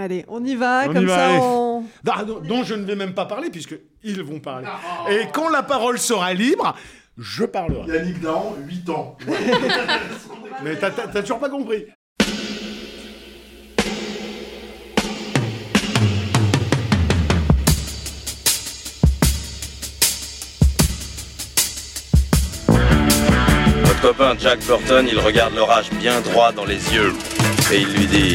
Allez, on y va, On y comme va, ça allez. on... Ah, dont dont je ne vais même pas parler puisque ils vont parler. Et quand la parole sera libre, je parlerai. Yannick Dahan, 8 ans. Mais t'as- t'as t'as toujours pas compris. Votre copain Jack Burton, il regarde l'orage bien droit dans les yeux et il lui dit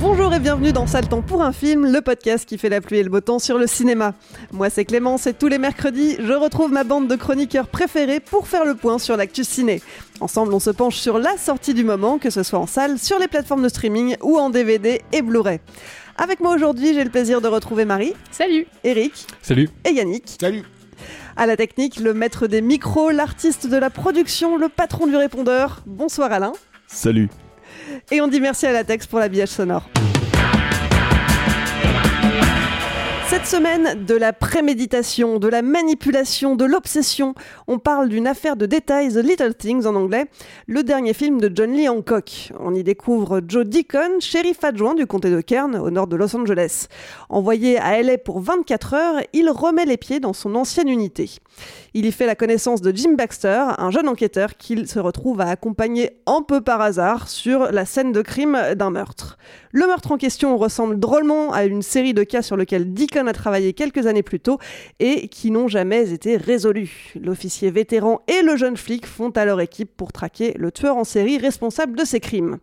Bonjour et bienvenue dans Sale Temps pour un film, le podcast qui fait la pluie et le beau temps sur le cinéma. Moi c'est Clémence et tous les mercredis, je retrouve ma bande de chroniqueurs préférés pour faire le point sur l'actu ciné. Ensemble, on se penche sur la sortie du moment, que ce soit en salle, sur les plateformes de streaming ou en DVD et Blu-ray. Avec moi aujourd'hui, j'ai le plaisir de retrouver Marie. Salut Eric. Salut Et Yannick. Salut. À la technique, le maître des micros, l'artiste de la production, le patron du répondeur. Bonsoir Alain. Salut Et on dit merci à la Tex pour l'habillage sonore. Cette semaine, de la préméditation, de la manipulation, de l'obsession, on parle d'une affaire de détails, The Little Things en anglais, le dernier film de John Lee Hancock. On y découvre Joe Deacon, shérif adjoint du comté de Kern, au nord de Los Angeles. Envoyé à LA pour 24 heures, il remet les pieds dans son ancienne unité. Il y fait la connaissance de Jim Baxter, un jeune enquêteur qu'il se retrouve à accompagner un peu par hasard sur la scène de crime d'un meurtre. Le meurtre en question ressemble drôlement à une série de cas sur lesquels Deacon a travaillé quelques années plus tôt et qui n'ont jamais été résolus. L'officier vétéran et le jeune flic font alors équipe pour traquer le tueur en série responsable de ces crimes.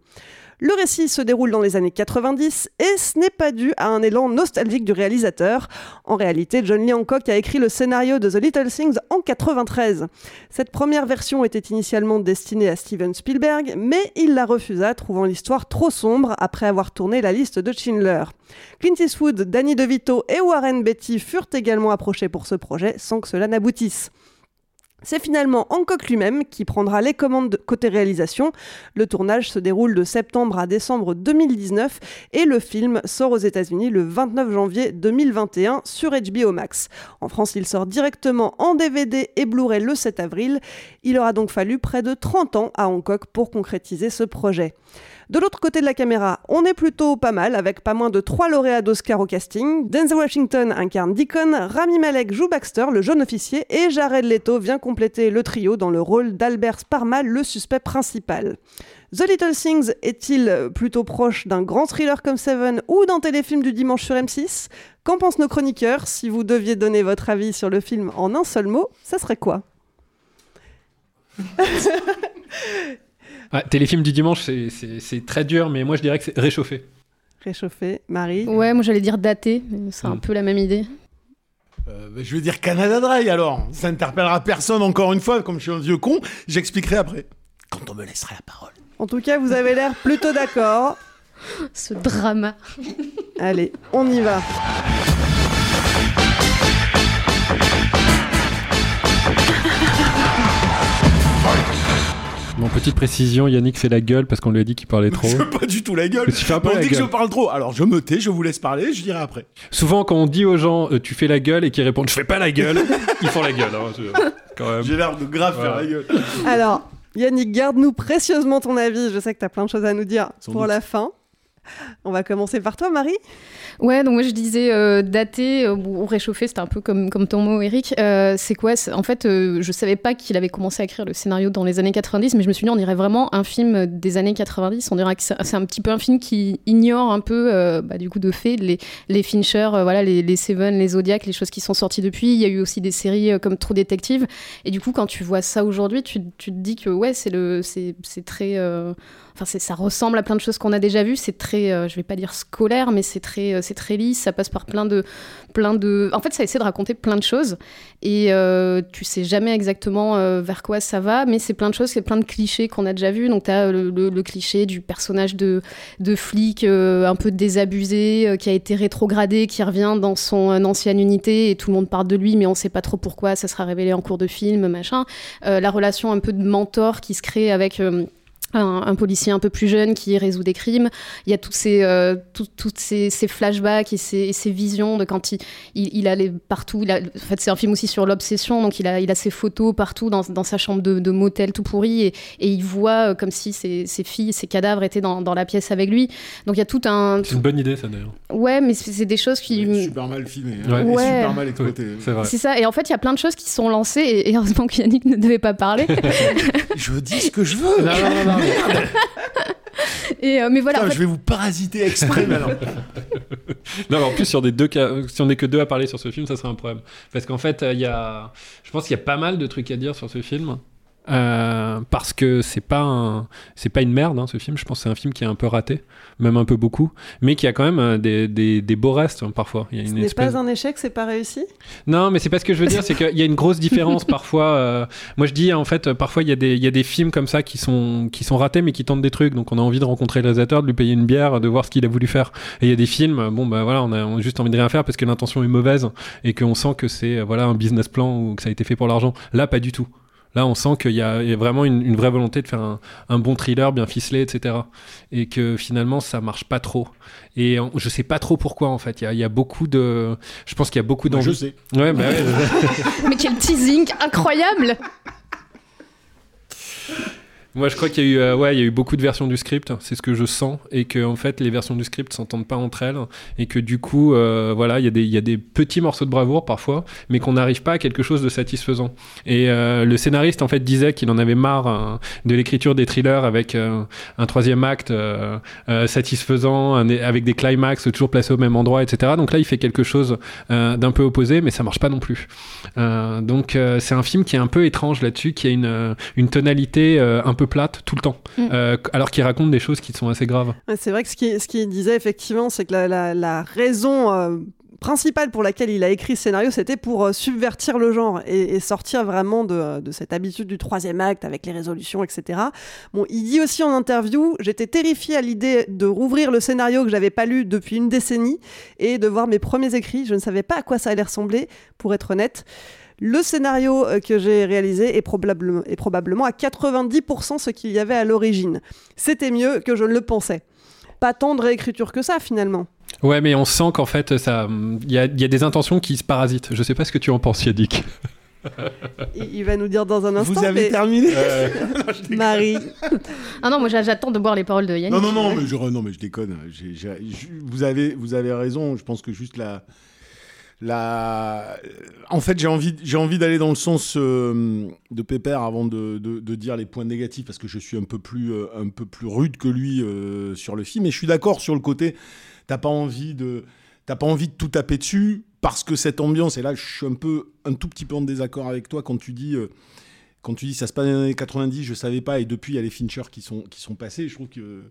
Le récit se déroule dans les années 90 et ce n'est pas dû à un élan nostalgique du réalisateur. En réalité, John Lee Hancock a écrit le scénario de The Little Things en 93. Cette première version était initialement destinée à Steven Spielberg, mais il la refusa, trouvant l'histoire trop sombre après avoir tourné la liste de Schindler. Clint Eastwood, Danny DeVito et Warren Beatty furent également approchés pour ce projet sans que cela n'aboutisse. C'est finalement Hancock lui-même qui prendra les commandes de- côté réalisation. Le tournage se déroule de septembre à décembre 2019 et le film sort aux États-Unis le 29 janvier 2021 sur HBO Max. En France, il sort directement en DVD et Blu-ray le 7 avril. Il aura donc fallu près de 30 ans à Hancock pour concrétiser ce projet. De l'autre côté de la caméra, on est plutôt pas mal, avec pas moins de trois lauréats d'Oscar au casting. Denzel Washington incarne Deacon, Rami Malek joue Baxter, le jeune officier, et Jared Leto vient compléter le trio dans le rôle d'Albert Sparma, le suspect principal. The Little Things est-il plutôt proche d'un grand thriller comme Seven ou d'un téléfilm du dimanche sur M6 Qu'en pensent nos chroniqueurs? Si vous deviez donner votre avis sur le film en un seul mot, ça serait quoi? ah, Téléfilm du dimanche, c'est- très dur, mais moi je dirais que c'est réchauffé. Réchauffé, Marie Ouais, moi j'allais dire daté, mais c'est un Mm. peu la même idée. Euh, je vais dire Canada Dry alors. Ça n'interpellera personne encore une fois, comme je suis un vieux con. J'expliquerai après. Quand on me laissera la parole. En tout cas, vous avez l'air plutôt d'accord. Ce drama. Allez, on y va. Bon, petite précision, Yannick fait la gueule parce qu'on lui a dit qu'il parlait trop. Je veux pas du tout la gueule. Tu fais un peu on la dit que je parle trop. Alors je me tais, je vous laisse parler, je dirai après. Souvent, quand on dit aux gens euh, tu fais la gueule et qu'ils répondent je fais pas la gueule, ils font la gueule. hein, je- quand même. J'ai l'air de grave Voilà. faire la gueule. Alors, Yannick, garde-nous précieusement ton avis. Je sais que tu as plein de choses à nous dire Sans pour doute. la fin. On va commencer par toi, Marie. Ouais, donc moi je disais euh, daté euh, ou réchauffé, c'était un peu comme, comme ton mot, Eric. Euh, c'est quoi? En fait, euh, je savais pas qu'il avait commencé à écrire le scénario dans les années 90, mais je me suis dit, on dirait vraiment un film des années 90. On dirait que c'est un petit peu un film qui ignore un peu, bah, du coup, de fait, les, les Fincher, voilà, les, Seven, les Zodiac, les choses qui sont sorties depuis. Il y a eu aussi des séries comme True Detective. Et du coup, quand tu vois ça aujourd'hui, tu, tu te dis que ouais, c'est le, c'est très. Enfin, ça ressemble à plein de choses qu'on a déjà vues. C'est très, euh, je vais pas dire scolaire, mais c'est très, euh, c'est très lisse. Ça passe par plein de, plein de. En fait, ça essaie de raconter plein de choses et euh, tu sais jamais exactement euh, vers quoi ça va, mais c'est plein de choses, c'est plein de clichés qu'on a déjà vus. Donc, tu as le, cliché du personnage de, de flic un peu désabusé, qui a été rétrogradé, qui revient dans son ancienne unité et tout le monde parle de lui, mais on sait pas trop pourquoi. Ça sera révélé en cours de film, machin. La relation un peu de mentor qui se crée avec. Un, un policier un peu plus jeune qui résout des crimes. Il y a tous ces, euh, tout- toutes ces, ces flashbacks et ces, et ces visions de quand il, il, il allait partout. Il a, en fait, c'est un film aussi sur l'obsession, donc il a, il a ses photos partout dans, dans sa chambre de, de motel tout pourri et, et il voit euh, comme si ses, ses filles, ses cadavres étaient dans, dans la pièce avec lui. Donc il y a tout un. C'est une bonne idée, ça d'ailleurs. Ouais, mais c'est des choses qui. Super mal filmé. hein. Ouais. Ouais. super mal exploité. C'est vrai. C'est ça. Et en fait, il y a plein de choses qui sont lancées et, et heureusement que Yannick ne devait pas parler. Je dis ce que je veux. Non, non, non, et, euh, mais voilà. Putain, en fait- Je vais vous parasiter exprès maintenant. Non, mais en plus, sur des deux cas, si on n'est que deux à parler sur ce film, ça serait un problème. Parce qu'en fait, euh, il y a, je pense qu'il y a pas mal de trucs à dire sur ce film. Euh, parce que c'est pas un, c'est pas une merde hein, ce film. Je pense que c'est un film qui est un peu raté, même un peu beaucoup, mais qui a quand même euh, des, des, des beaux restes hein, parfois. Il y a Ce n'est pas un échec, c'est pas réussi? Non, mais c'est pas ce que je veux dire, c'est qu'il y a une grosse différence parfois. euh, moi, je dis en fait, parfois il y, a des- il y a des films comme ça qui sont, qui sont ratés, mais qui tentent des trucs. Donc on a envie de rencontrer le réalisateur, de lui payer une bière, de voir ce qu'il a voulu faire. Et il y a des films, bon bah voilà, on a, on a juste envie de rien faire parce que l'intention est mauvaise et qu'on sent que c'est voilà un business plan ou que ça a été fait pour l'argent. Là, pas du tout. Là, on sent qu'il y, a il y a vraiment une, une vraie volonté de faire un, un bon thriller bien ficelé, etc. Et que finalement, ça marche pas trop. Et on- je sais pas trop pourquoi en fait. Il y a, il y a beaucoup de, je pense qu'il y a beaucoup je sais. Ouais, bah ouais, je sais. Mais quel teasing incroyable Moi, je crois qu'il y a eu, euh, ouais, y a eu beaucoup de versions du script. C'est ce que je sens, et que en fait, les versions du script s'entendent pas entre elles, et que du coup, euh, voilà, il y a des, petits morceaux de bravoure parfois, mais qu'on n'arrive pas à quelque chose de satisfaisant. Et euh, le scénariste, en fait, disait qu'il en avait marre de l'écriture des thrillers avec un troisième acte satisfaisant, avec des climax toujours placés au même endroit, etc. Donc là, il fait quelque chose d'un peu opposé, mais ça marche pas non plus. Donc c'est un film qui est un peu étrange là-dessus, qui a une, une tonalité un peu plate tout le temps, Mm. Euh, alors qu'il raconte des choses qui sont assez graves. Ouais, c'est vrai que ce qu'il ce qu'il disait effectivement, c'est que la, la- la raison euh, principale pour laquelle il a écrit ce scénario, c'était pour euh, subvertir le genre et, et sortir vraiment de, de cette habitude du troisième acte avec les résolutions, etc. Bon, il dit aussi en interview, j'étais terrifié à l'idée de rouvrir le scénario que j'avais pas lu depuis une décennie et de voir mes premiers écrits. Je ne savais pas à quoi ça allait ressembler, pour être honnête. Le scénario euh, que j'ai réalisé est, probable- est probablement à 90% ce qu'il y avait à l'origine. C'était mieux que je ne le pensais. Pas tant de réécriture que ça finalement. Ouais, mais on sent qu'en fait, ça, il y a, il y a des intentions qui se parasitent. Je sais pas ce que tu en penses, Yannick. Il, va nous dire dans un instant. Vous avez mais- terminé Marie. Ah non, moi j'a- j'attends de boire les paroles de Yannick. Non, non, non, mais je, non, mais je déconne. Avez, vous avez raison. Je pense que juste la. En fait, j'ai envie, d'aller dans le sens euh, de Pépère avant de, dire les points négatifs parce que je suis un peu plus, euh, rude que lui euh, sur le film. Et je suis d'accord sur le côté. T'as pas envie de, t'as pas envie de tout taper dessus parce que cette ambiance. Et là, je suis un peu, un tout petit peu en désaccord avec toi quand tu dis. quand tu dis ça se passe dans les années 90, je savais pas, et depuis il y a les Fincher qui sont, passés, je trouve que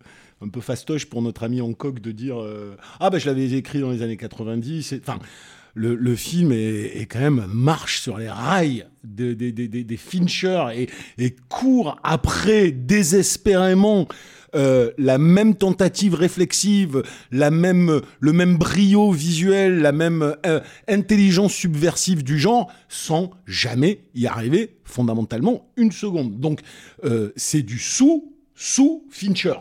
un peu fastoche pour notre ami Hancock de dire Ah bah je l'avais écrit dans les années 90. et- Enfin, le, film est, quand même marche sur les rails des, des Fincher et, et court après désespérément euh, la même tentative réflexive, la même, le même brio visuel, la même euh, intelligence subversive du genre, sans jamais y arriver fondamentalement une seconde. Donc euh, c'est du sous, sous Fincher.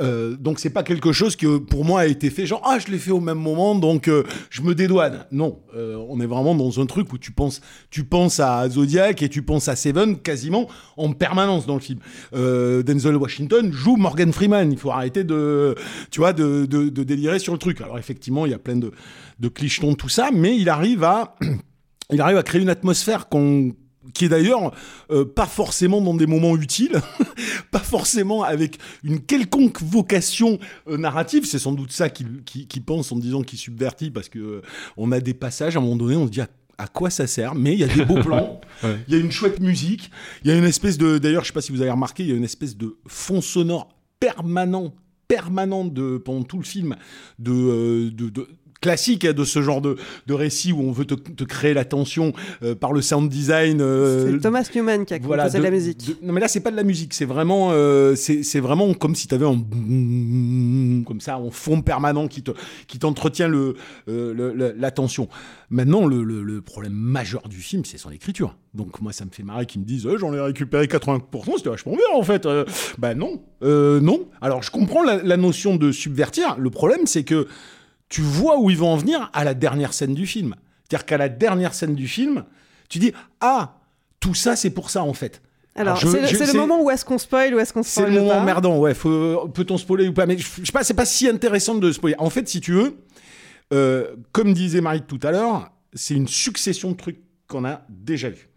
Euh, donc c'est pas quelque chose que pour moi a été fait genre ah je l'ai fait au même moment donc euh, je me dédouane. Non, euh, on est vraiment dans un truc où tu penses tu penses à Zodiac et tu penses à Seven quasiment en permanence dans le film. Euh, Denzel Washington joue Morgan Freeman. Il faut arrêter de tu vois de délirer sur le truc. Alors effectivement il y a plein de de clichetons tout ça, mais il arrive à il arrive à créer une atmosphère qu'on qui est d'ailleurs euh, pas forcément dans des moments utiles, pas forcément avec une quelconque vocation euh, narrative. C'est sans doute ça qu'il qui, qui pense en disant qu'il subvertit, parce que euh, on a des passages à un moment donné, on se dit à, à quoi ça sert, mais il y a des beaux plans, Ouais. il y a une chouette musique, il y a une espèce de, d'ailleurs, je sais pas si vous avez remarqué, il y a une espèce de fond sonore permanent, permanent de pendant tout le film, de, de, de classique hein, de ce genre de, de récit où on veut te, te créer la tension euh, par le sound design. euh, C'est Thomas Newman qui a composé de, la musique. de- non mais là c'est pas de la musique, c'est vraiment, euh, c'est c'est vraiment comme si tu avais un comme ça en fond permanent qui te qui t'entretient le, euh, le- le- l'attention. Maintenant le, le, le problème majeur du film c'est son écriture. Donc moi ça me fait marrer qu'ils me disent Euh, j'en ai récupéré 80%, c'était vachement bien en fait. Bah non, euh, non. Alors je comprends la, la notion de subvertir. Le problème c'est que tu vois où ils vont en venir à la dernière scène du film. C'est-à-dire qu'à la dernière scène du film, tu dis ah tout ça c'est pour ça en fait. Alors, c'est le, c'est moment où est-ce qu'on spoil ou est-ce qu'on c'est spoil le moment pas emmerdant, ouais. Faut, peut-on spoiler ou pas Mais je je sais pas, c'est pas si intéressant de spoiler. En fait, si tu veux, euh, comme disait Marie tout à l'heure, c'est une succession de trucs qu'on a déjà vus.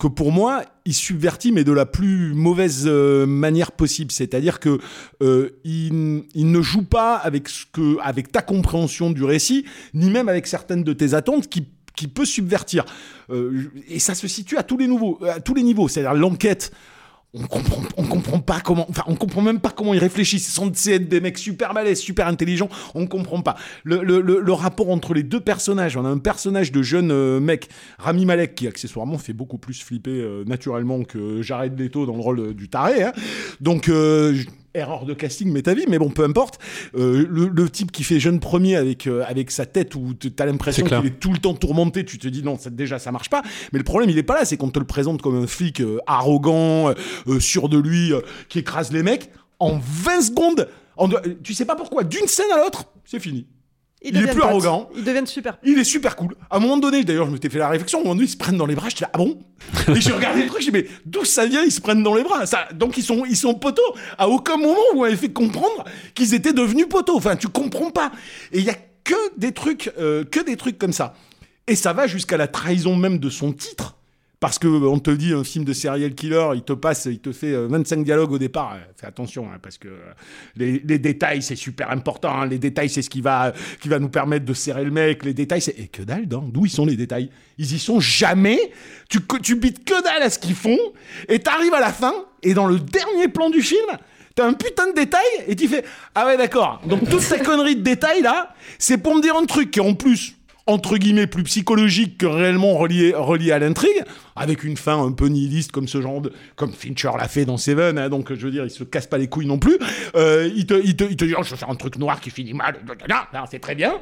Que pour moi, il subvertit, mais de la plus mauvaise euh, manière possible. C'est-à-dire que euh, il, il ne joue pas avec ce que, avec ta compréhension du récit, ni même avec certaines de tes attentes qui qui peut subvertir. Euh, et ça se situe à tous les. À tous les niveaux. C'est-à-dire l'enquête on comprend, pas comment, enfin, on comprend même pas comment ils réfléchissent. Ils sont des mecs super balèzes, super intelligents. On comprend pas. Le, rapport entre les deux personnages. On a un personnage de jeune euh, mec, Rami Malek, qui accessoirement fait beaucoup plus flipper euh, naturellement que Jared Leto dans le rôle euh, du taré. Hein. Donc, erreur de casting, mais ta vie, mais bon, peu importe. Euh, le, le type qui fait jeune premier avec, euh, avec sa tête où t'as l'impression qu'il est tout le temps tourmenté, tu te dis non, ça, déjà ça marche pas. Mais le problème, il est pas là, c'est qu'on te le présente comme un flic euh, arrogant, euh, euh, sûr de lui, euh, qui écrase les mecs. En 20 secondes, en tu sais pas pourquoi, d'une scène à l'autre, c'est fini. Il, est plus potes. arrogant. Ils deviennent super. Il est super cool. À un moment donné, d'ailleurs, je m'étais fait la réflexion, à un moment donné, ils se prennent dans les bras, j'étais là, ah bon Et j'ai regardé le truc, j'ai dit, mais d'où ça vient, ils se prennent dans les bras ça, Donc ils sont, ils sont poteaux. À aucun moment, vous m'avez fait comprendre qu'ils étaient devenus poteaux. Enfin, tu comprends pas. Et il y a que des trucs, euh, que des trucs comme ça. Et ça va jusqu'à la trahison même de son titre. Parce que euh, on te dit un film de serial killer, il te passe, il te fait euh, 25 dialogues au départ. Euh, Fais attention, hein, parce que euh, les, les détails c'est super important. hein. Les détails c'est ce qui va, qui va nous permettre de serrer le mec. Les détails c'est et que dalle, d'où ils sont les détails? Ils y sont jamais. Tu tu bites que dalle à ce qu'ils font et t'arrives à la fin et dans le dernier plan du film. T'as un putain de détail et tu fais Ah ouais, d'accord. Donc toute cette connerie de détails là, c'est pour me dire un truc qui en plus, entre guillemets, plus psychologique que réellement relié, relié à l'intrigue, avec une fin un peu nihiliste comme ce genre de. comme Fincher l'a fait dans Seven, hein, donc je veux dire, il se casse pas les couilles non plus. Euh, il, te, il, te, il te dit Oh, je vais faire un truc noir qui finit mal. C'est très bien.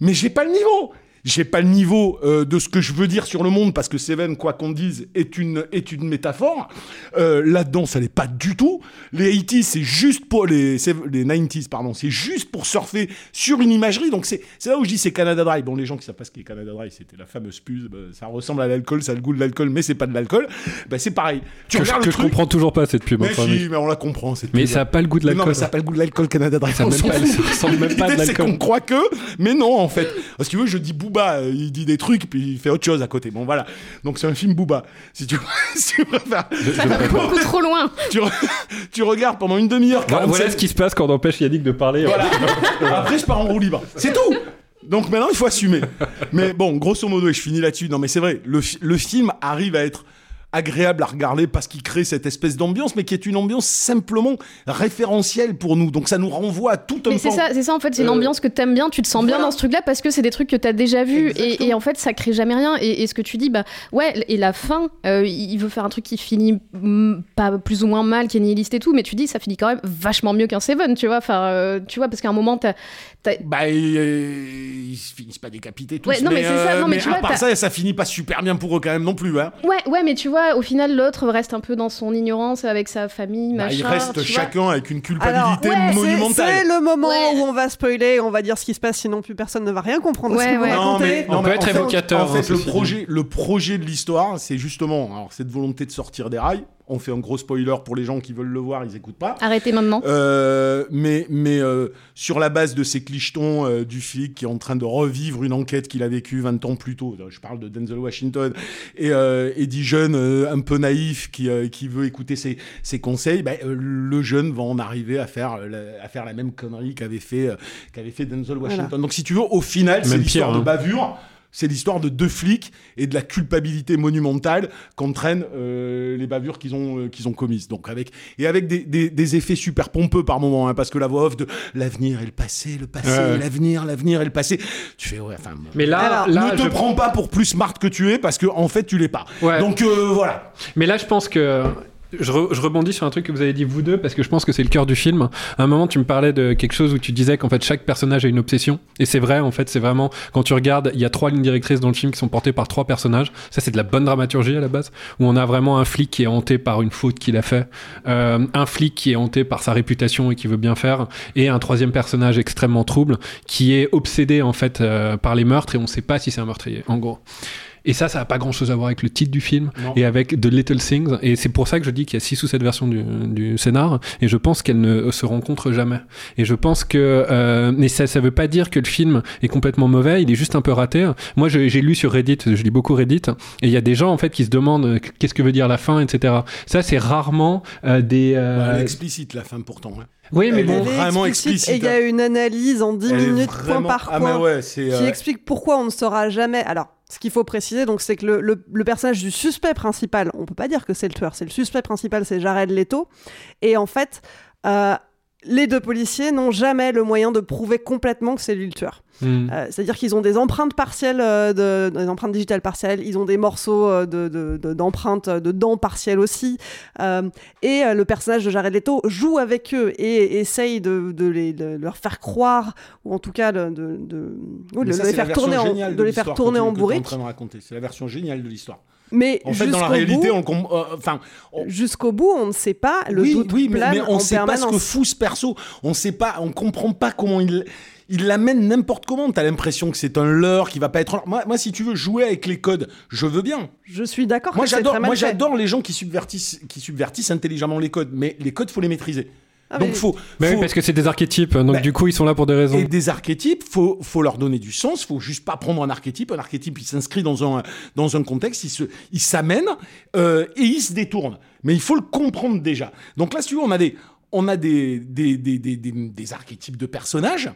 Mais j'ai pas le niveau j'ai pas le niveau euh, de ce que je veux dire sur le monde parce que Seven, quoi qu'on dise, est une est une métaphore. Euh, Là-dedans, ça n'est pas du tout. Les 80s, c'est juste pour les les 90s, pardon, c'est juste pour surfer sur une imagerie. Donc c'est c'est là où je dis c'est Canada Dry. Bon, les gens qui savent pas ce qu'est Canada Dry, c'était la fameuse puce. bah, ça ressemble à l'alcool, ça a le goût de l'alcool, mais c'est pas de l'alcool. Bah, c'est pareil. Tu que je, que je comprends toujours pas cette pub. Mais enfin, si, mais on la comprend. cette Mais pub. ça a pas le goût de Mais Non, l'alcool. mais ça a pas le goût de l'alcool Canada Dry. Ça même pas- ça ressemble même pas à de L'idée, c'est l'alcool. qu'on croit que, mais non, en fait. Parce que tu veux, je dis Booba, euh, il dit des trucs, puis il fait autre chose à côté. Bon, voilà. Donc, c'est un film Booba. Si tu, si tu préfères. Beaucoup trop loin. tu, re- tu regardes pendant une demi-heure. Voilà, 47 voilà ce qui se passe quand on empêche Yannick de parler. Voilà. Après, je pars en roue libre. C'est tout. Donc maintenant, il faut assumer. Mais bon, grosso modo, et je finis là-dessus. Non, mais c'est vrai, le, fi- le film arrive à être agréable à regarder parce qu'il crée cette espèce d'ambiance, mais qui est une ambiance simplement référentielle pour nous. Donc ça nous renvoie à tout un Mais c'est ça, c'est ça en fait, c'est une Euh, ambiance que t'aimes bien, tu te sens bien dans ce truc-là parce que c'est des trucs que t'as déjà vus et, et en fait ça crée jamais rien. Et, et ce que tu dis, bah ouais, et la fin, euh, il veut faire un truc qui finit pas plus ou moins mal, qui est nihiliste et tout, mais tu dis ça finit quand même vachement mieux qu'un Seven, tu vois. Enfin, euh, tu vois, parce qu'à un moment t'as. Bah, ils se finissent pas décapités tous. Ouais, non, mais c'est ça, non, mais tu à vois, part ça, ça finit pas super bien pour eux quand même non plus. Hein. Ouais, ouais, mais tu vois, vois, au final, l'autre reste un peu dans son ignorance avec sa famille, Bah, machin. il reste chacun avec une Alors, culpabilité ouais, monumentale. C'est le moment Ouais. où on va spoiler, on va dire ce qui se passe, sinon plus personne ne va rien comprendre. à ce. Non, mais, On peut mais être en fait- évocateur, En fait, hein, le, projet, le projet de l'histoire, c'est justement alors, cette volonté de sortir des rails. On fait un gros spoiler pour les gens qui veulent le voir, ils écoutent pas. Arrêtez maintenant. Euh, mais mais euh, sur la base de ces clichetons euh, du flic qui est en train de revivre une enquête qu'il a vécue 20 ans plus tôt, je parle de Denzel Washington, et, euh, et dit jeune euh, un peu naïf qui, euh, qui veut écouter ses, ses conseils, ben, euh, le jeune va en arriver à faire, euh, la, à faire la même connerie qu'avait fait, euh, qu'avait fait Denzel Washington. Voilà. Donc si tu veux, au final, c'est l'histoire de hein. bavure. C'est l'histoire de deux flics et de la culpabilité monumentale qu'entraînent euh, les bavures qu'ils ont, euh, qu'ils ont commises. Donc avec, et avec des, des, des effets super pompeux par moment, hein, parce que la voix off de l'avenir et le passé, le passé, Ouais. l'avenir, l'avenir et le passé, tu fais ouais, enfin. Mais là, Alors, là ne te je... prends pas pour plus smart que tu es parce que en fait tu l'es pas. Ouais. Donc euh, voilà. Mais là, je pense que. Je, re- je rebondis sur un truc que vous avez dit vous deux parce que je pense que c'est le cœur du film. À un moment, tu me parlais de quelque chose où tu disais qu'en fait chaque personnage a une obsession et c'est vrai. En fait, c'est vraiment quand tu regardes, il y a trois lignes directrices dans le film qui sont portées par trois personnages. Ça, c'est de la bonne dramaturgie à la base où on a vraiment un flic qui est hanté par une faute qu'il a fait, euh, un flic qui est hanté par sa réputation et qui veut bien faire, et un troisième personnage extrêmement trouble qui est obsédé en fait euh, par les meurtres et on sait pas si c'est un meurtrier. En gros. Et ça, ça n'a pas grand chose à voir avec le titre du film Non. et avec The Little Things. Et c'est pour ça que je dis qu'il y a six ou sept versions du, du scénar. Et je pense qu'elles ne se rencontrent jamais. Et je pense que. Euh, mais ça, ça veut pas dire que le film est complètement mauvais. Il est juste un peu raté. Moi, j'ai lu sur Reddit. Je lis beaucoup Reddit. Et il y a des gens en fait qui se demandent euh, qu'est-ce que veut dire la fin, etc. Ça, c'est rarement euh, des. euh, Elle est explicite la fin pourtant. hein. Oui, mais Elle bon. est vraiment explicite, explicite. Et il y a une analyse en 10 Elle est minutes, vraiment- point par Ah, point, mais ouais, c'est. qui euh, explique pourquoi on ne saura jamais. Alors, ce qu'il faut préciser, donc, c'est que le, personnage du suspect principal, on peut pas dire que c'est le tueur, c'est le suspect principal, c'est Jared Leto. Et en fait, euh, les deux policiers n'ont jamais le moyen de prouver complètement que c'est lui le tueur. Hmm. Euh, C'est-à-dire qu'ils ont des empreintes partielles, euh, de, des empreintes digitales partielles, ils ont des morceaux euh, de- de- de- d'empreintes de, dents partielles aussi. Euh, et euh, le personnage de Jared Leto joue avec eux et essaye de, de les, de leur faire croire, ou en tout cas de, les faire tourner version en, de les faire tourner en bourrique. C'est la version géniale de l'histoire. Mais En fait, dans la jusqu'au réalité, bout- on, euh, enfin, on- jusqu'au bout, on ne sait pas. Le oui, doute oui, mais, on en sait pas ce que permanence. fout ce perso. On sait pas, on comprend pas comment il. Il l'amène n'importe comment. T'as l'impression que c'est un leurre qui va pas être. Moi, moi, si tu veux jouer avec les codes, je veux bien. Je suis d'accord. Moi, j'adore. Moi, j'adore les gens qui subvertissent, qui subvertissent intelligemment les codes. Mais les codes, faut les maîtriser. Ah, Donc, mais- faut. Mais oui, parce que c'est des archétypes. Donc Bah, du coup, ils sont là pour des raisons. et des archétypes, faut, faut leur donner du sens. Faut juste pas prendre un archétype. Un archétype, il s'inscrit dans un, dans un contexte, il se, il s'amène euh, et il se détourne. Mais il faut le comprendre déjà. Donc là, si tu veux, on a des, on a des, des, des, des, des- des archétypes de personnages,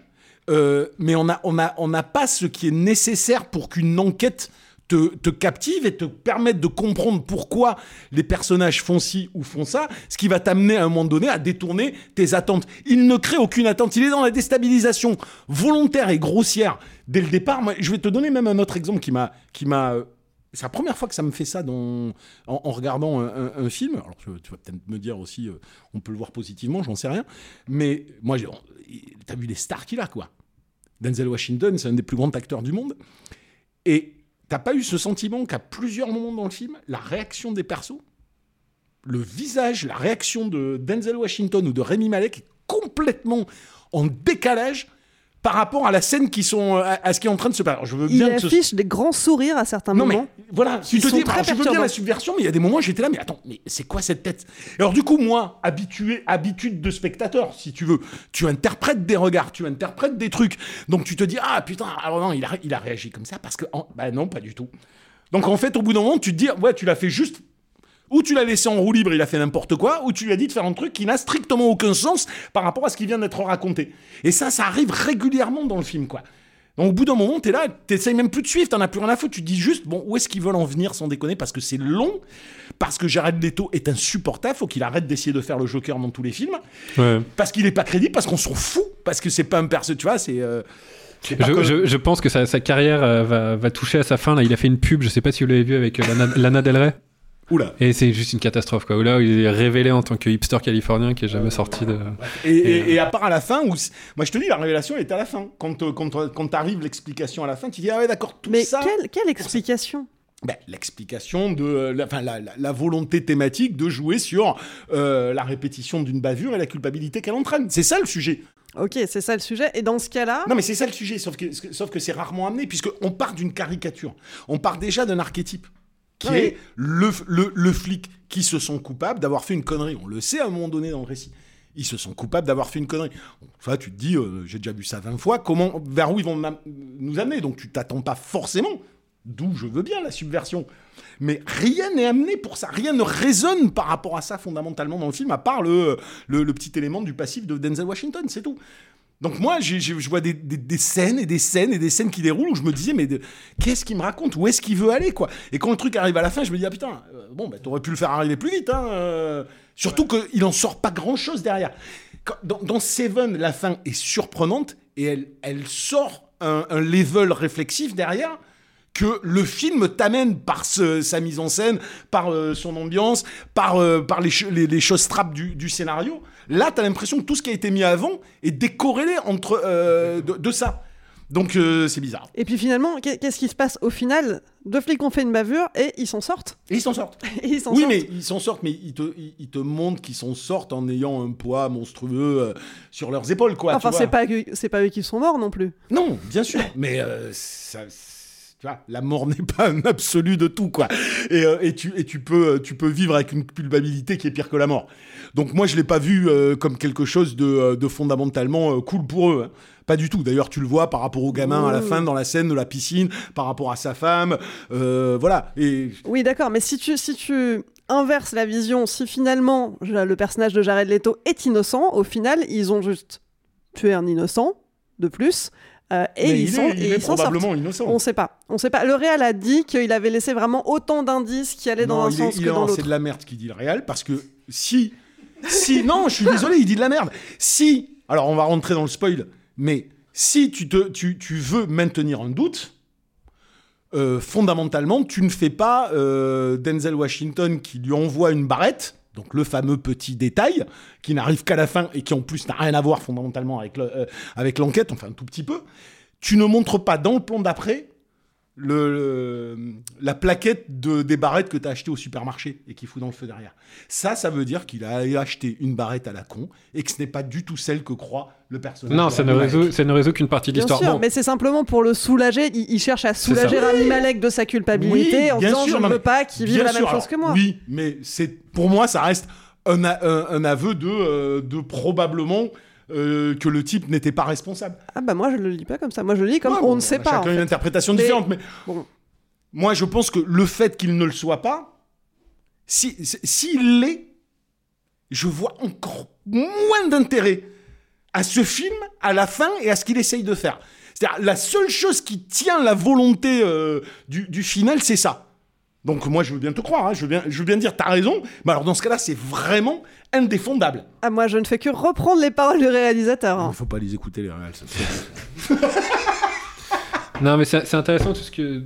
euh, mais on a, on a, on n'a pas ce qui est nécessaire pour qu'une enquête te, captive et te permette de comprendre pourquoi les personnages font ci ou font ça, ce qui va t'amener à un moment donné à détourner tes attentes. Il ne crée aucune attente, il est dans la déstabilisation volontaire et grossière dès le départ. Moi, je vais te donner même un autre exemple qui m'a... Euh, c'est la première fois que ça me fait ça dans, en, regardant un, film. Alors, tu, vas peut-être me dire aussi, euh, on peut le voir positivement, j'en sais rien. Mais moi, t'as vu les stars qu'il a, quoi. Denzel Washington, c'est un des plus grands acteurs du monde. Et t'as pas eu ce sentiment qu'à plusieurs moments dans le film, la réaction des persos, le visage, la réaction de Denzel Washington ou de Rémi Malek est complètement en décalage par rapport à la scène qui sont à, à ce qui est en train de se passer. Je veux Il bien ce affiche des grands sourires à certains non moments. mais voilà, tu te dis, très alors, je veux bien la subversion, mais il y a des moments où j'étais là, mais attends, mais c'est quoi cette tête? Alors du coup, moi, habitué, habitude de spectateur, si tu veux, tu interprètes des regards, tu interprètes des trucs, donc tu te dis, ah putain, alors non, il a, il a réagi comme ça parce que, bah non, pas du tout. Donc en fait, au bout d'un moment, tu te dis, ouais, tu l'as fait juste. Ou tu l'as laissé en roue libre, il a fait n'importe quoi, ou tu lui as dit de faire un truc qui n'a strictement aucun sens par rapport à ce qui vient d'être raconté. Et ça, ça arrive régulièrement dans le film, quoi. Donc au bout d'un moment, t'es là, t'essayes même plus de suivre, t'en as plus rien à foutre. Tu te dis juste, bon, où est-ce qu'ils veulent en venir sans déconner Parce que c'est long, parce que Jared Leto est insupportable, faut qu'il arrête d'essayer de faire le Joker dans tous les films, Ouais. parce qu'il est pas crédible, parce qu'on s'en fout, parce que c'est pas un perso, tu vois, c'est. euh, Je, comme- je- je pense que sa, sa carrière euh, va, va toucher à sa fin. Là, il a fait une pub, je sais pas si vous l'avez vu avec euh, Lana, Lana Del Rey. Oula. Et c'est juste une catastrophe, quoi. Où Là, il est révélé en tant que hipster californien qui est jamais sorti de. Et, et- Et, euh, et à part à la fin, où moi je te dis, la révélation elle est à la fin. Quand, euh, quand, euh, quand t'arrives l'explication à la fin, tu dis, ah ouais, d'accord, tout Mais ça. quelle, quelle explication? Ben, l'explication de la, enfin, la, la- la volonté thématique de jouer sur euh, la répétition d'une bavure et la culpabilité qu'elle entraîne. C'est ça le sujet. Ok, c'est ça le sujet. Et dans ce cas-là, Non, mais c'est ça le sujet, sauf que, sauf que c'est rarement amené, puisqu'on part d'une caricature. On part déjà d'un archétype, qui est le, le, le flic qui se sent coupable d'avoir fait une connerie. On le sait à un moment donné dans le récit. Ils se sont coupables d'avoir fait une connerie. Ça, tu te dis, euh, j'ai déjà vu ça 20 fois, comment, vers où ils vont nous amener? Donc tu t'attends pas forcément, d'où je veux bien la subversion. Mais rien n'est amené pour ça, rien ne résonne par rapport à ça fondamentalement dans le film, à part le, le, le petit élément du passif de Denzel Washington, c'est tout. Donc moi, je vois des, des- des scènes et des scènes et des scènes qui déroulent où je me disais, mais qu'est-ce qu'il me raconte? Où est-ce qu'il veut aller quoi? Et quand le truc arrive à la fin, je me dis, ah putain, euh, bon, bah, t'aurais pu le faire arriver plus vite. Hein, euh. Surtout qu'il en sort pas grand-chose derrière. Quand- dans, dans Seven, la fin est surprenante et elle, elle sort un, un level réflexif derrière que le film t'amène par ce- sa mise en scène, par euh, son ambiance, par, par les, cho- les, les choses trappes du, du scénario. Là, t'as l'impression que tout ce qui a été mis avant est décorrélé entre, euh, de, de ça. Donc, euh, c'est bizarre. et puis finalement, qu'est- qu'est-ce qui se passe au final? Deux flics ont fait une bavure et ils s'en sortent. Et ils s'en sortent. Ils Oui, sortent. mais ils s'en sortent, mais ils te, ils, ils te montrent qu'ils s'en sortent en ayant un poids monstrueux euh, sur leurs épaules, quoi. enfin, tu c'est pas, c'est pas eux qui sont morts non plus. Non, bien sûr, mais euh, ça, tu vois, la mort n'est pas un absolu de tout, quoi. Et, euh, et tu, et tu peux, tu peux vivre avec une culpabilité qui est pire que la mort. Donc moi, je l'ai pas vu euh, comme quelque chose de, euh, de fondamentalement euh, cool pour eux. hein. Pas du tout. D'ailleurs, tu le vois par rapport au gamin à la fin dans la scène de la piscine, par rapport à sa femme, euh, voilà. Et Oui, d'accord, mais si tu, si tu inverses la vision, si finalement le personnage de Jared Leto est innocent, au final, ils ont juste tué un innocent de plus. Euh, et Mais ils il sont, est- il et est ils s'en probablement sortent. innocent. On sait pas. On sait pas. Le réal a dit qu'il avait laissé vraiment autant d'indices qui allaient dans un il sens que dans l'autre. C'est de la merde qui dit le réel parce que si, si, non, je suis désolé, il dit de la merde. Si, alors on va rentrer dans le spoil, mais si tu te, tu, tu veux maintenir un doute, euh, fondamentalement, tu ne fais pas euh, Denzel Washington qui lui envoie une barrette. Donc le fameux petit détail qui n'arrive qu'à la fin et qui en plus n'a rien à voir fondamentalement avec euh, l'enquête, enfin un tout petit peu. Tu ne montres pas dans le plan d'après le, le- la plaquette de, des barrettes que tu as achetées au supermarché et qui fout dans le feu derrière. Ça, ça veut dire qu'il a acheté une barrette à la con et que ce n'est pas du tout celle que croit le personnage. Non, ça ne, résout, ça ne résout qu'une partie de Bien l'histoire. sûr, Bon, mais c'est simplement pour le soulager. Il, il cherche à soulager. Rami Malek de sa culpabilité Oui, en bien disant sûr, je ne veux pas qu'il vive bien la sûr, même chose alors, que moi. Oui, mais c'est pour moi, ça reste un- un aveu de, euh, de probablement euh, que le type n'était pas responsable. Ah bah moi je le lis pas comme ça. Moi je le lis comme Ouais, on bon, ne sait pas. en Chacun une fait. interprétation Mais- différente, mais Bon. moi je pense que le fait qu'il ne le soit pas, si si- s'il l'est, je vois encore moins d'intérêt à ce film, à la fin et à ce qu'il essaye de faire. C'est-à-dire la seule chose qui tient la volonté euh, du, du final, c'est ça. Donc moi je veux bien te croire, hein, je, veux bien, je veux bien dire t'as raison, mais alors dans ce cas-là c'est vraiment indéfendable. Ah moi je ne fais que reprendre les paroles du réalisateur. hein. Il faut pas les écouter les réels. ça, Non, mais c'est c'est intéressant tout ce que euh,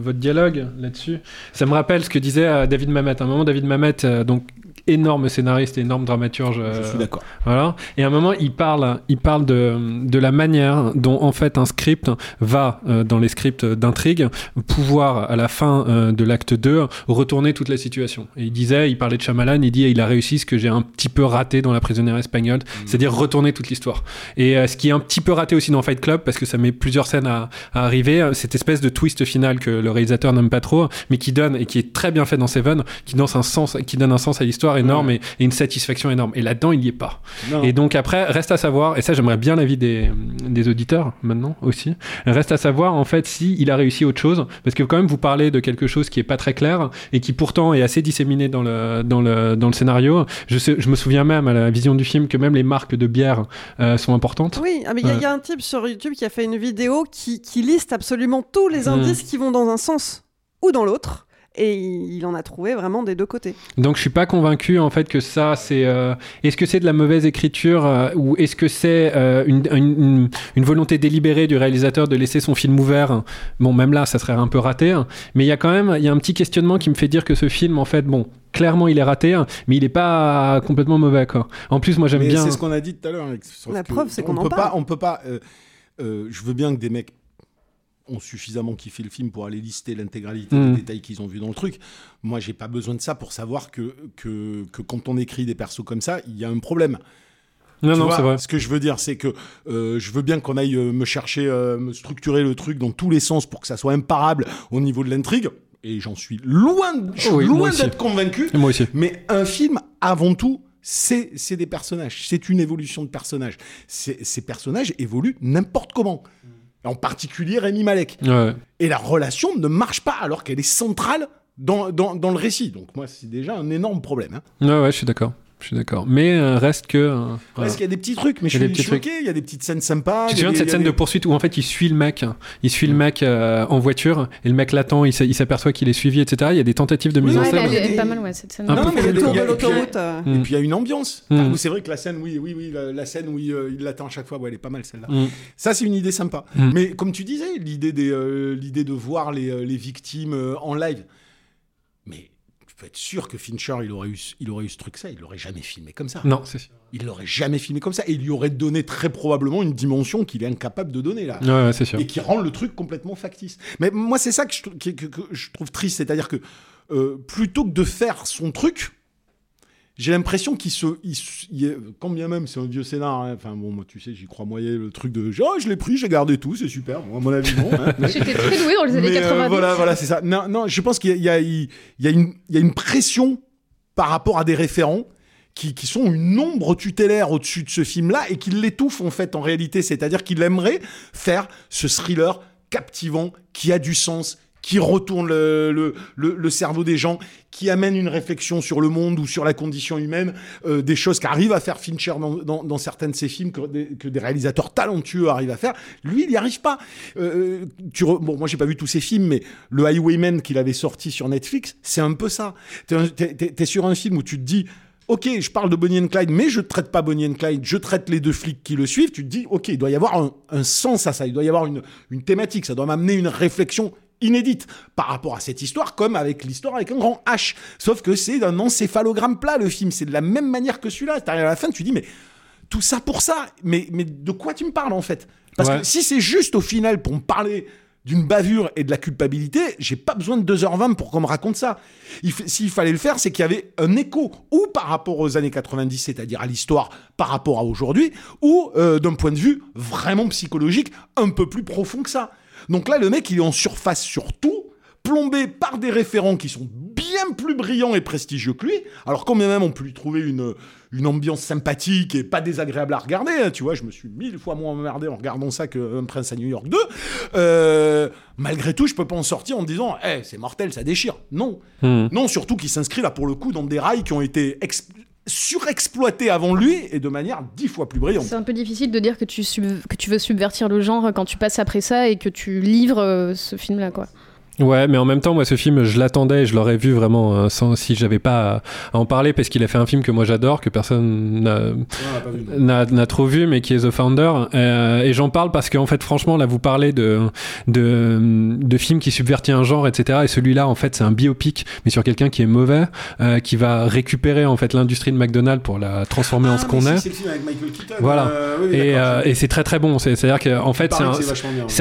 votre dialogue là-dessus. Ça me rappelle ce que disait euh, David Mamet. À un moment, David Mamet, euh, donc énorme scénariste, énorme dramaturge. Je euh, suis d'accord. Voilà. Et à un moment, il parle, il parle de, de la manière dont en fait un script va euh, dans les scripts d'intrigue pouvoir à la fin euh, de l'acte 2 retourner toute la situation. Et il disait, il parlait de Shyamalan, il dit il a réussi ce que j'ai un petit peu raté dans La prisonnière espagnole, c'est-à-dire retourner toute l'histoire. Et euh, ce qui est un petit peu raté aussi dans Fight Club parce que ça met plusieurs scènes à, à arriver, euh, cette espèce de twist final que le réalisateur n'aime pas trop, mais qui donne et qui est très bien fait dans Seven, qui donne un sens, qui donne un sens à l'histoire énorme et, et une satisfaction énorme. Et là-dedans, il y est pas. Non. Et donc après, reste à savoir, et ça j'aimerais bien l'avis des, des auditeurs maintenant aussi, reste à savoir en fait si il a réussi autre chose, parce que quand même vous parlez de quelque chose qui est pas très clair et qui pourtant est assez disséminé dans le, dans le, dans le scénario. Je, sais, je me souviens même à la vision du film que même les marques de bière euh, sont importantes. Oui, ah, mais il y a- y, un type sur YouTube qui a fait une vidéo qui, qui liste absolument tous les Mm. indices qui vont dans un sens ou dans l'autre. Et il il en a trouvé vraiment des deux côtés. Donc je suis pas convaincu en fait que ça c'est. euh, Est-ce que c'est de la mauvaise écriture euh, ou est-ce que c'est euh, une, une- une- une volonté délibérée du réalisateur de laisser son film ouvert? Bon, même là, ça serait un peu raté. hein. Mais il y a quand même il y a un petit questionnement qui me fait dire que ce film en fait, bon, clairement il est raté, hein, mais il est pas complètement mauvais quoi. En plus, moi j'aime bien. C'est ce qu'on a dit tout à l'heure. La preuve, c'est qu'on on en peut parle. pas, on peut pas. euh, euh, je veux bien que des mecs. Ont suffisamment kiffé le film pour aller lister l'intégralité des détails qu'ils ont vus dans le truc. Moi, j'ai pas besoin de ça pour savoir que, que, que quand on écrit des persos comme ça, il y a un problème. Non, Tu non, c'est vrai. Ce que je veux dire, c'est que euh, je veux bien qu'on aille euh, me chercher, euh, me structurer le truc dans tous les sens pour que ça soit imparable au niveau de l'intrigue. Et j'en suis loin, Oui, loin d'être convaincu. Et moi aussi. Mais un film, avant tout, c'est des personnages. C'est une évolution de personnages. Ces personnages évoluent n'importe comment. En particulier Rémi Malek. Ouais. Et la relation ne marche pas alors qu'elle est centrale dans, dans, dans le récit. Donc moi, c'est déjà un énorme problème. hein. Ouais, ouais, je suis d'accord. Je suis d'accord. Mais euh, reste que. euh. Parce qu'il y a des petits trucs, mais je suis des choqué. Il y a des petites scènes sympas. Tu te souviens de des- cette scène de des- poursuite où en fait il suit le mec, il suit le mec euh, en voiture et le mec l'attend, il s'a- il s'aperçoit qu'il est suivi, etc. Il y a des tentatives de mise en Ouais, scène. elle il y a est des- pas mal, ouais, cette scène. Un Non, non, mais il y a- tour de et puis- l'autoroute, euh. Et puis il y a une ambiance. Mm. Ah, c'est vrai que la scène, oui, oui, oui, la, la scène où il, euh, il l'attend à chaque fois, ouais, elle est pas mal celle-là. Mm. Ça, c'est une idée sympa. Mm. Mais comme tu disais, l'idée des, l'idée de voir les, les victimes en live. Peux être sûr que Fincher, il aurait eu, ce- il aurait eu ce truc ça, il l'aurait jamais filmé comme ça. Non, c'est sûr. Il l'aurait jamais filmé comme ça. Et il lui aurait donné très probablement une dimension qu'il est incapable de donner là. Ouais, ouais, c'est sûr. Et qui rend le truc complètement factice. Mais moi, c'est ça que je, trou- que- que- que je trouve triste. C'est-à-dire que euh, plutôt que de faire son truc, j'ai l'impression qu'il se. il il quand bien même c'est un vieux scénar, hein, enfin bon, moi tu sais, j'y crois moyen, le truc de. Oh, je l'ai pris, j'ai gardé tout, c'est super. Bon, à mon avis, non. hein. J'étais très doué dans les années Mais, euh, 90. voilà, voilà, c'est ça. Non, non, je pense qu'il y y, y, a une- il y a une pression par rapport à des référents qui, qui sont une ombre tutélaire au-dessus de ce film-là et qui l'étouffent en fait en réalité. C'est-à-dire qu'il aimerait faire ce thriller captivant qui a du sens qui retourne le, le, le- le cerveau des gens, qui amène une réflexion sur le monde ou sur la condition humaine, euh, des choses qu'arrive à faire Fincher dans, dans, dans certains de ses films, que des, que des réalisateurs talentueux arrivent à faire. Lui, il n'y arrive pas. Euh, tu re- Bon, moi, j'ai pas vu tous ses films, mais le Highwayman qu'il avait sorti sur Netflix, c'est un peu ça. T'es t'es- t'es sur un film où tu te dis... Ok, je parle de Bonnie and Clyde, mais je traite pas Bonnie and Clyde, je traite les deux flics qui le suivent. Tu te dis, ok, il doit y avoir un, un sens à ça, il doit y avoir une, une thématique, ça doit m'amener une réflexion inédite par rapport à cette histoire, comme avec l'histoire avec un grand H. Sauf que c'est d'un encéphalogramme plat, le film. C'est de la même manière que celui-là. T'arrives à la fin, tu dis, mais tout ça pour ça. Mais, mais de quoi tu me parles, en fait? Parce Ouais. que si c'est juste au final pour me parler d'une bavure et de la culpabilité, j'ai pas besoin de 2h20 pour qu'on me raconte ça. S'il fallait le faire, c'est qu'il y avait un écho, ou par rapport aux années 90, c'est-à-dire à l'histoire par rapport à aujourd'hui, ou euh, d'un point de vue vraiment psychologique, un peu plus profond que ça. Donc là, le mec, il est en surface sur tout, plombé par des référents qui sont bien plus brillants et prestigieux que lui. Alors quand même on peut lui trouver une, une ambiance sympathique et pas désagréable à regarder, hein, tu vois, je me suis mille fois moins emmerdé en regardant ça qu'un Prince à New York 2. Euh, malgré tout, je peux pas en sortir en me disant, Eh, c'est mortel, ça déchire. Non. Hmm. Non, surtout qu'il s'inscrit là pour le coup dans des rails qui ont été ex- surexploités avant lui et de manière dix fois plus brillante. C'est un peu difficile de dire que tu, sub- que tu veux subvertir le genre quand tu passes après ça et que tu livres euh, ce film-là, quoi. Ouais, mais en même temps, moi, ce film, je l'attendais et je l'aurais vu vraiment euh, sans si j'avais pas à, à en parler parce qu'il a fait un film que moi j'adore, que personne n'a- trop vu, mais qui est The Founder. Euh, et j'en parle parce qu'en fait, franchement, là, vous parlez de, de, de films qui subvertit un genre, etc. Et celui-là, en fait, c'est un biopic, mais sur quelqu'un qui est mauvais, euh, qui va récupérer en fait l'industrie de McDonald's pour la transformer en ce qu'on est. Ah, C'est le film avec Michael Keaton. Voilà. euh, oui, et, euh, et c'est très très bon. C'est- C'est-à-dire qu'en fait, c'est un,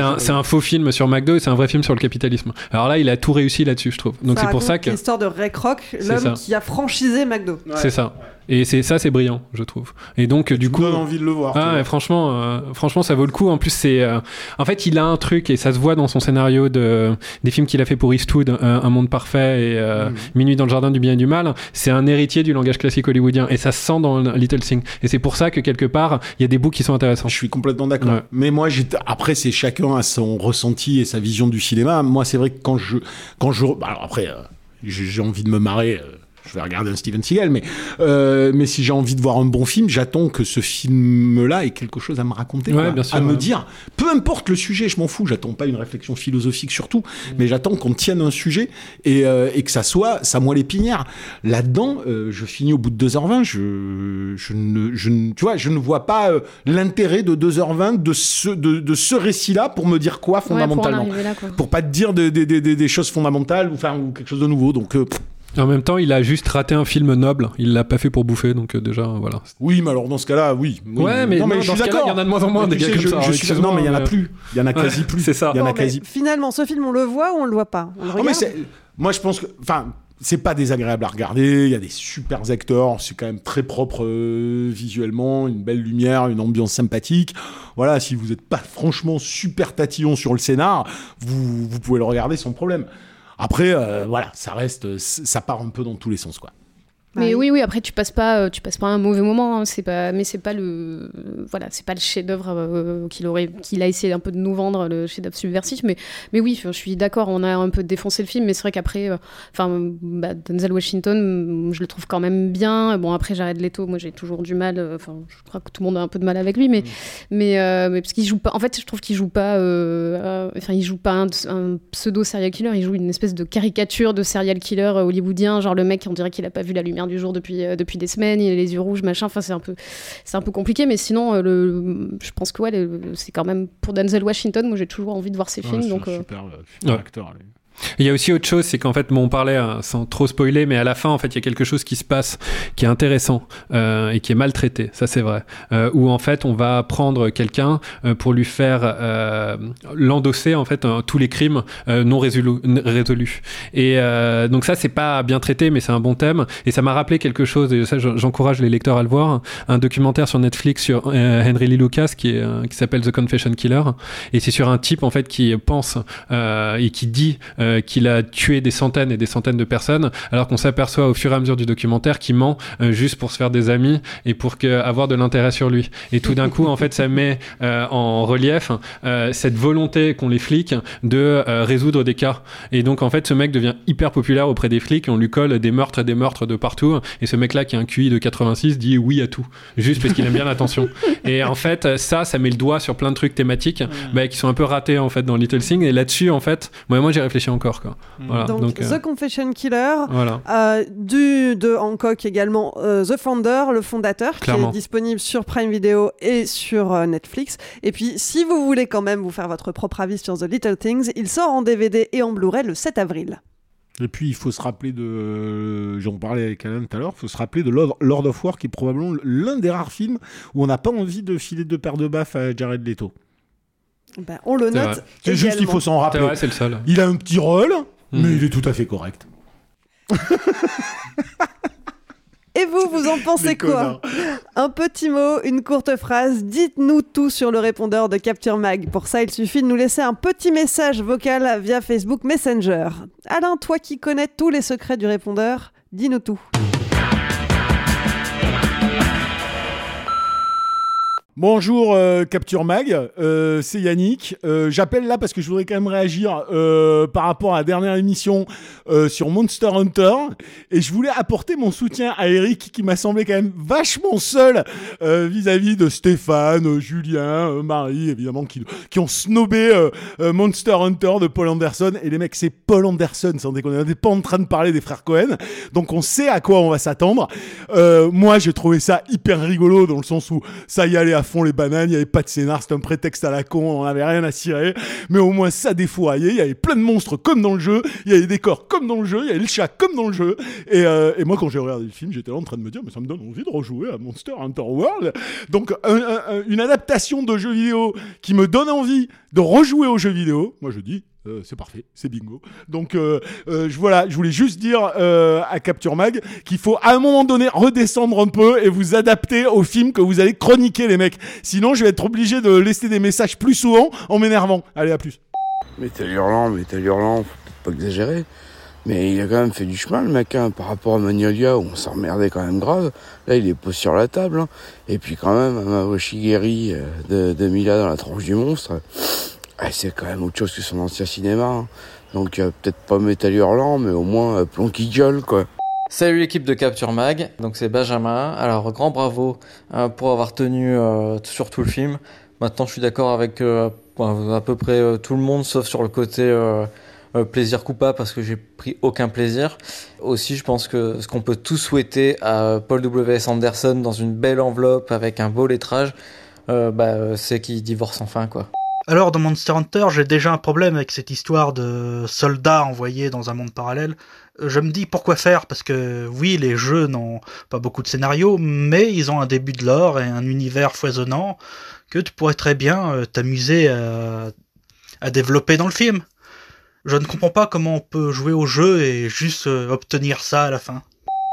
un, un faux film sur McDo et c'est un vrai film sur le capitalisme. Alors là, il a tout réussi là-dessus, je trouve. Donc c'est pour ça que. L'histoire de Ray Kroc, l'homme qui a franchisé McDo. C'est ça. Et c'est ça, c'est brillant, je trouve. Et donc, du coup. donnes envie de le voir, Ah, franchement, euh, franchement, ça vaut le coup. En plus, c'est. euh, en fait, il a un truc et ça se voit dans son scénario de des films qu'il a fait pour Eastwood, Un, Un monde parfait et euh, Mhm. Minuit dans le jardin du bien et du mal. C'est un héritier du langage classique hollywoodien et ça se sent dans Little Thing. Et c'est pour ça que quelque part, il y a des bouts qui sont intéressants. Je suis complètement d'accord. Ouais. Mais moi, après, c'est chacun a son ressenti et sa vision du cinéma. Moi, c'est vrai que quand je, quand je, bah, alors après, euh, j'ai envie de me marrer. Je vais regarder un Steven Seagal, mais euh, mais si j'ai envie de voir un bon film, j'attends que ce film-là ait quelque chose à me raconter, Ouais, quoi, bien sûr, à me dire. Peu importe le sujet, je m'en fous. J'attends pas une réflexion philosophique surtout, mais j'attends qu'on tienne un sujet et, euh, et que ça soit ça moelle épinière. Là-dedans, euh, je finis au bout de 2h20. Je, je ne, je ne- tu vois, je ne vois pas euh, l'intérêt de 2h20 de ce, de, de ce récit-là pour me dire quoi Ouais, pour fondamentalement. arriver là, quoi. pour pas te dire des, des, des, des- des choses fondamentales ou, enfin, ou quelque chose de nouveau. Donc, euh, pff, En même temps, il a juste raté un film noble. Il l'a pas fait pour bouffer, donc euh, déjà, voilà. Oui, mais alors dans ce cas-là, oui. oui. Ouais, mais non, non, je dans suis d'accord. il y en a de moins en moins, Mais des gars sais, comme je- ça, je hein, suis- Non, mais il y en a excuse-moi, plus. Il y en a Ouais, quasi plus. c'est ça. Il y en a mais quasi. Finalement, ce film, on le voit ou on le voit pas? On le Non, mais moi, je pense que. Enfin. C'est pas désagréable à regarder, il y a des super acteurs, c'est quand même très propre euh, visuellement, une belle lumière, une ambiance sympathique. Voilà, si vous n'êtes pas franchement super tatillon sur le scénar, vous, vous pouvez le regarder sans problème. Après, euh, voilà, ça reste, ça part un peu dans tous les sens, quoi. Mais oui, oui. Après, tu passes pas, euh, tu passes pas un mauvais moment. hein, c'est pas, mais c'est pas le, voilà, c'est pas le chef-d'œuvre euh, qu'il aurait, qu'il a essayé un peu de nous vendre, le chef-d'œuvre subversif. Mais, mais oui, je suis d'accord. On a un peu défoncé le film, mais c'est vrai qu'après, euh, enfin, bah, Denzel Washington, je le trouve quand même bien. Bon, après, Jared Leto, moi, j'ai toujours du mal. euh, Enfin, je crois que tout le monde a un peu de mal avec lui, mais, mais, euh, mais parce qu'il joue pas. En fait, je trouve qu'il joue pas. Enfin, il joue pas un, un pseudo serial killer. Il joue une espèce de caricature de serial killer hollywoodien. Genre le mec, on dirait qu'il a pas vu la lumière du jour depuis euh, depuis des semaines. Il a les yeux rouges, machin. Enfin, c'est un peu c'est un peu compliqué, mais sinon, euh, le, je pense que ouais, c'est quand même pour Denzel Washington. Moi, j'ai toujours envie de voir ses films, c'est donc. un euh, super, super Ouais. acteur. lui. Il y a aussi autre chose, c'est qu'en fait, bon, on parlait euh, sans trop spoiler, mais à la fin, en fait, il y a quelque chose qui se passe qui est intéressant euh, et qui est maltraité. Ça, c'est vrai. Euh, où en fait, on va prendre quelqu'un euh, pour lui faire euh, l'endosser en fait euh, tous les crimes euh, non résolus. résolus. Et euh, donc ça, c'est pas bien traité, mais c'est un bon thème. Et ça m'a rappelé quelque chose. Et ça, j'en- j'encourage les lecteurs à le voir. Un documentaire sur Netflix sur Henry Lee Lucas qui est qui s'appelle The Confession Killer. Et c'est sur un type en fait qui pense et qui dit euh, qu'il a tué des centaines et des centaines de personnes, alors qu'on s'aperçoit au fur et à mesure du documentaire qu'il ment euh, juste pour se faire des amis et pour que, avoir de l'intérêt sur lui. Et tout d'un coup, en fait, ça met euh, en relief cette volonté qu'ont les flics de résoudre des cas. Et donc, en fait, ce mec devient hyper populaire auprès des flics. On lui colle des meurtres et des meurtres de partout. Et ce mec-là, qui a un QI de 86, dit oui à tout, juste parce qu'il aime bien l'attention. Et en fait, ça, ça met le doigt sur plein de trucs thématiques bah, qui sont un peu ratés en fait dans Little Thing. Et là-dessus, en fait, moi, moi j'ai réfléchi encore quoi. Voilà. Donc, Donc, euh, The Confession Killer, Voilà. euh, du, de Hancock également, euh, The Founder, le fondateur, qui est disponible sur Prime Video et sur euh, Netflix. Et puis, si vous voulez quand même vous faire votre propre avis sur The Little Things, il sort en DVD et en Blu-ray le 7 avril. Et puis, il faut se rappeler de. J'en parlais avec Alan tout à l'heure. Il faut se rappeler de Lord of War, qui est probablement l'un des rares films où on n'a pas envie de filer deux paires de baffes à Jared Leto. Ben, on le note. C'est juste qu'il faut s'en rappeler. Vrai, le seul. Il a un petit rôle, Mhm. mais il est tout à fait correct. Et vous, vous en pensez Les quoi Un petit mot, une courte phrase, dites-nous tout sur le répondeur de Capture Mag. Pour ça, il suffit de nous laisser un petit message vocal via Facebook Messenger. Alain, toi qui connais tous les secrets du répondeur, dis-nous tout. Bonjour euh, Capture Mag, euh, c'est Yannick. Euh, J'appelle là parce que je voudrais quand même réagir par rapport à la dernière émission sur Monster Hunter. Et je voulais apporter mon soutien à Eric qui m'a semblé quand même vachement seul vis-à-vis de Stéphane, Julien, Marie évidemment qui, qui ont snobé Monster Hunter de Paul Anderson. Et les mecs c'est Paul Anderson sans déconner, on n'est pas en train de parler des frères Cohen. Donc on sait à quoi on va s'attendre. Moi j'ai trouvé ça hyper rigolo dans le sens où ça y allait à fond les bananes, il n'y avait pas de scénar, c'était un prétexte à la con, on n'avait rien à cirer, mais au moins ça défouraillait, il y avait plein de monstres comme dans le jeu, il y avait des décors comme dans le jeu, il y avait le chat comme dans le jeu, et, euh, moi quand j'ai regardé le film, j'étais là en train de me dire, mais ça me donne envie de rejouer à Monster Hunter World, donc un- un- un- une adaptation de jeu vidéo qui me donne envie de rejouer aux jeux vidéo, moi je dis, euh, c'est parfait, c'est bingo. Donc euh, euh, voilà, je voulais juste dire à Capture Mag qu'il faut à un moment donné redescendre un peu et vous adapter au film que vous allez chroniquer les mecs. Sinon je vais être obligé de laisser des messages plus souvent en m'énervant. Allez à plus. Métal hurlant, métal hurlant, faut pas exagérer. Mais il a quand même fait du chemin, le mec, hein, par rapport à Magnolia, où on s'emmerdait quand même grave. Là, il est posé sur la table. hein. Et puis quand même, Mawashi de, de Mila dans la tranche du monstre, euh, c'est quand même autre chose que son ancien cinéma. hein. Donc euh, peut-être pas métal hurlant, mais au moins plomb qui gueule, quoi. Salut l'équipe de Capture Mag, donc c'est Benjamin. Alors grand bravo euh, pour avoir tenu euh, sur tout le film. Maintenant je suis d'accord avec euh, à peu près euh, tout le monde sauf sur le côté euh, plaisir coupable parce que j'ai pris aucun plaisir. Aussi je pense que ce qu'on peut tous souhaiter à Paul W.S. Anderson dans une belle enveloppe avec un beau lettrage, bah, c'est qu'il divorce enfin quoi. Alors dans Monster Hunter, j'ai déjà un problème avec cette histoire de soldats envoyés dans un monde parallèle. Je me dis pourquoi faire? Parce que oui, les jeux n'ont pas beaucoup de scénarios, mais ils ont un début de lore et un univers foisonnant que tu pourrais très bien euh, t'amuser à, à développer dans le film. Je ne comprends pas comment on peut jouer au jeu et juste euh, obtenir ça à la fin.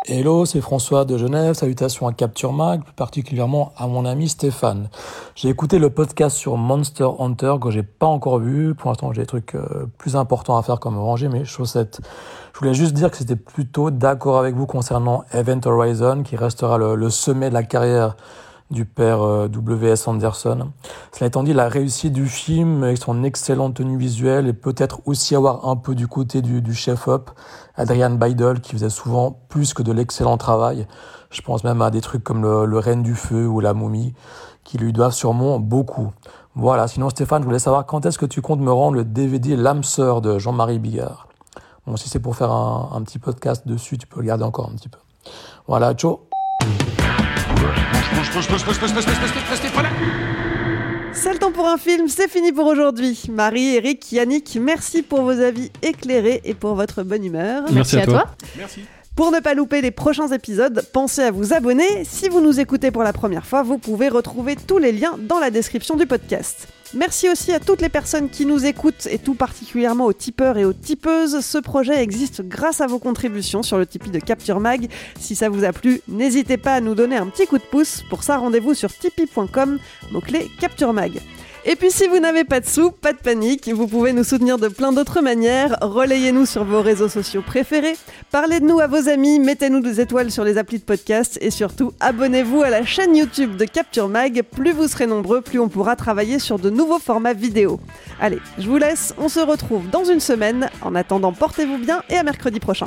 Hello, c'est François de Genève. Salutations à Capture Mag, plus particulièrement à mon ami Stéphane. J'ai écouté le podcast sur Monster Hunter que j'ai pas encore vu. Pour l'instant, j'ai des trucs euh, plus importants à faire comme ranger mes chaussettes. Je voulais juste dire que c'était plutôt d'accord avec vous concernant Event Horizon, qui restera le, le sommet de la carrière du père euh, W.S. Anderson. Cela étant dit, la réussite du film, avec son excellente tenue visuelle, et peut-être aussi avoir un peu du côté du, du chef-op, Adrian Beidel, qui faisait souvent plus que de l'excellent travail. Je pense même à des trucs comme le, le Reine du Feu ou la Momie, qui lui doivent sûrement beaucoup. Voilà, sinon Stéphane, je voulais savoir quand est-ce que tu comptes me rendre le DVD L'âme sœur de Jean-Marie Bigard? Bon, si c'est pour faire un, un petit podcast dessus, tu peux le garder encore un petit peu. Voilà, ciao C'est le temps pour un film, c'est fini pour aujourd'hui. Marie, Eric, Yannick, merci pour vos avis éclairés et pour votre bonne humeur. Merci, à, toi. Merci. Pour ne pas louper les prochains épisodes, pensez à vous abonner. Si vous nous écoutez pour la première fois, vous pouvez retrouver tous les liens dans la description du podcast. Merci aussi à toutes les personnes qui nous écoutent et tout particulièrement aux tipeurs et aux tipeuses. Ce projet existe grâce à vos contributions sur le Tipeee de Capture Mag. Si ça vous a plu, n'hésitez pas à nous donner un petit coup de pouce. Pour ça, rendez-vous sur tipeee.com, mot-clé Capture Mag. Et puis si vous n'avez pas de sous, pas de panique, vous pouvez nous soutenir de plein d'autres manières. Relayez-nous sur vos réseaux sociaux préférés, parlez de nous à vos amis, mettez-nous des étoiles sur les applis de podcast et surtout abonnez-vous à la chaîne YouTube de Capture Mag. Plus vous serez nombreux, plus on pourra travailler sur de nouveaux formats vidéo. Allez, je vous laisse, on se retrouve dans une semaine. En attendant, portez-vous bien et à mercredi prochain.